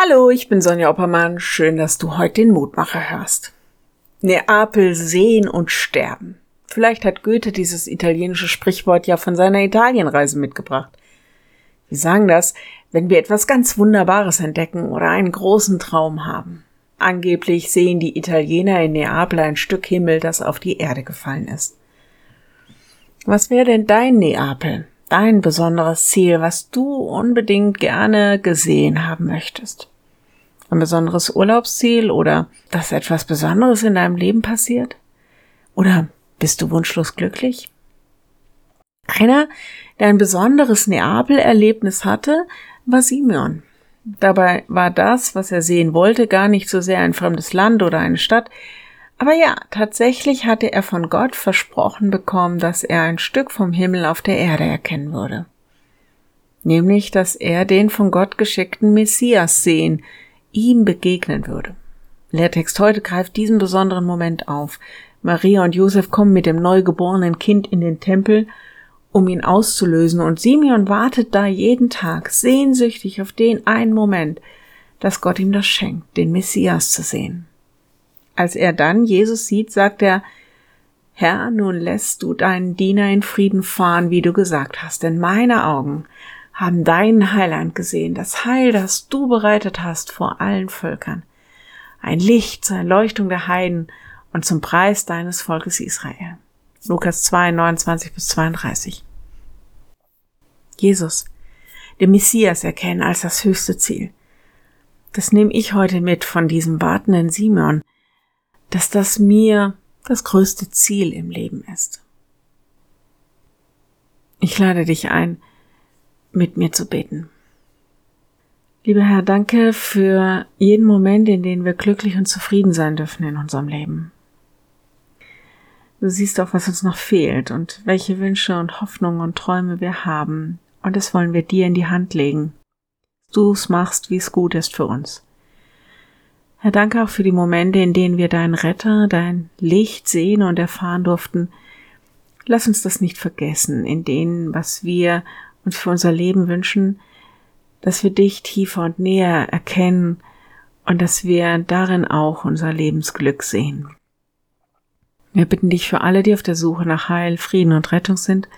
Hallo, ich bin Sonja Oppermann. Schön, dass du heute den Mutmacher hörst. Neapel sehen und sterben. Vielleicht hat Goethe dieses italienische Sprichwort ja von seiner Italienreise mitgebracht. Wir sagen das, wenn wir etwas ganz Wunderbares entdecken oder einen großen Traum haben. Angeblich sehen die Italiener in Neapel ein Stück Himmel, das auf die Erde gefallen ist. Was wäre denn dein Neapel? Dein besonderes Ziel, was du unbedingt gerne gesehen haben möchtest? Ein besonderes Urlaubsziel oder dass etwas Besonderes in deinem Leben passiert? Oder bist du wunschlos glücklich? Einer, der ein besonderes Neapel-Erlebnis hatte, war Simeon. Dabei war das, was er sehen wollte, gar nicht so sehr ein fremdes Land oder eine Stadt, aber ja, tatsächlich hatte er von Gott versprochen bekommen, dass er ein Stück vom Himmel auf der Erde erkennen würde. Nämlich, dass er den von Gott geschickten Messias sehen, ihm begegnen würde. Lehrtext heute greift diesen besonderen Moment auf. Maria und Josef kommen mit dem neugeborenen Kind in den Tempel, um ihn auszulösen, und Simeon wartet da jeden Tag sehnsüchtig auf den einen Moment, dass Gott ihm das schenkt, den Messias zu sehen. Als er dann Jesus sieht, sagt er, Herr, nun lässt du deinen Diener in Frieden fahren, wie du gesagt hast, denn meine Augen haben deinen Heiland gesehen, das Heil, das du bereitet hast vor allen Völkern. Ein Licht zur Erleuchtung der Heiden und zum Preis deines Volkes Israel. Lukas 2, 29 bis 32. Jesus, den Messias erkennen als das höchste Ziel. Das nehme ich heute mit von diesem wartenden Simon, dass das mir das größte Ziel im Leben ist. Ich lade dich ein, mit mir zu beten. Lieber Herr, danke für jeden Moment, in dem wir glücklich und zufrieden sein dürfen in unserem Leben. Du siehst auch, was uns noch fehlt und welche Wünsche und Hoffnungen und Träume wir haben. Und das wollen wir dir in die Hand legen. Du es machst, wie es gut ist für uns. Herr, danke auch für die Momente, in denen wir deinen Retter, dein Licht sehen und erfahren durften. Lass uns das nicht vergessen, in denen, was wir uns für unser Leben wünschen, dass wir dich tiefer und näher erkennen und dass wir darin auch unser Lebensglück sehen. Wir bitten dich für alle, die auf der Suche nach Heil, Frieden und Rettung sind,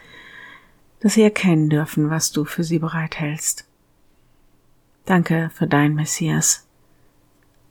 dass sie erkennen dürfen, was du für sie bereithältst. Danke für dein Messias.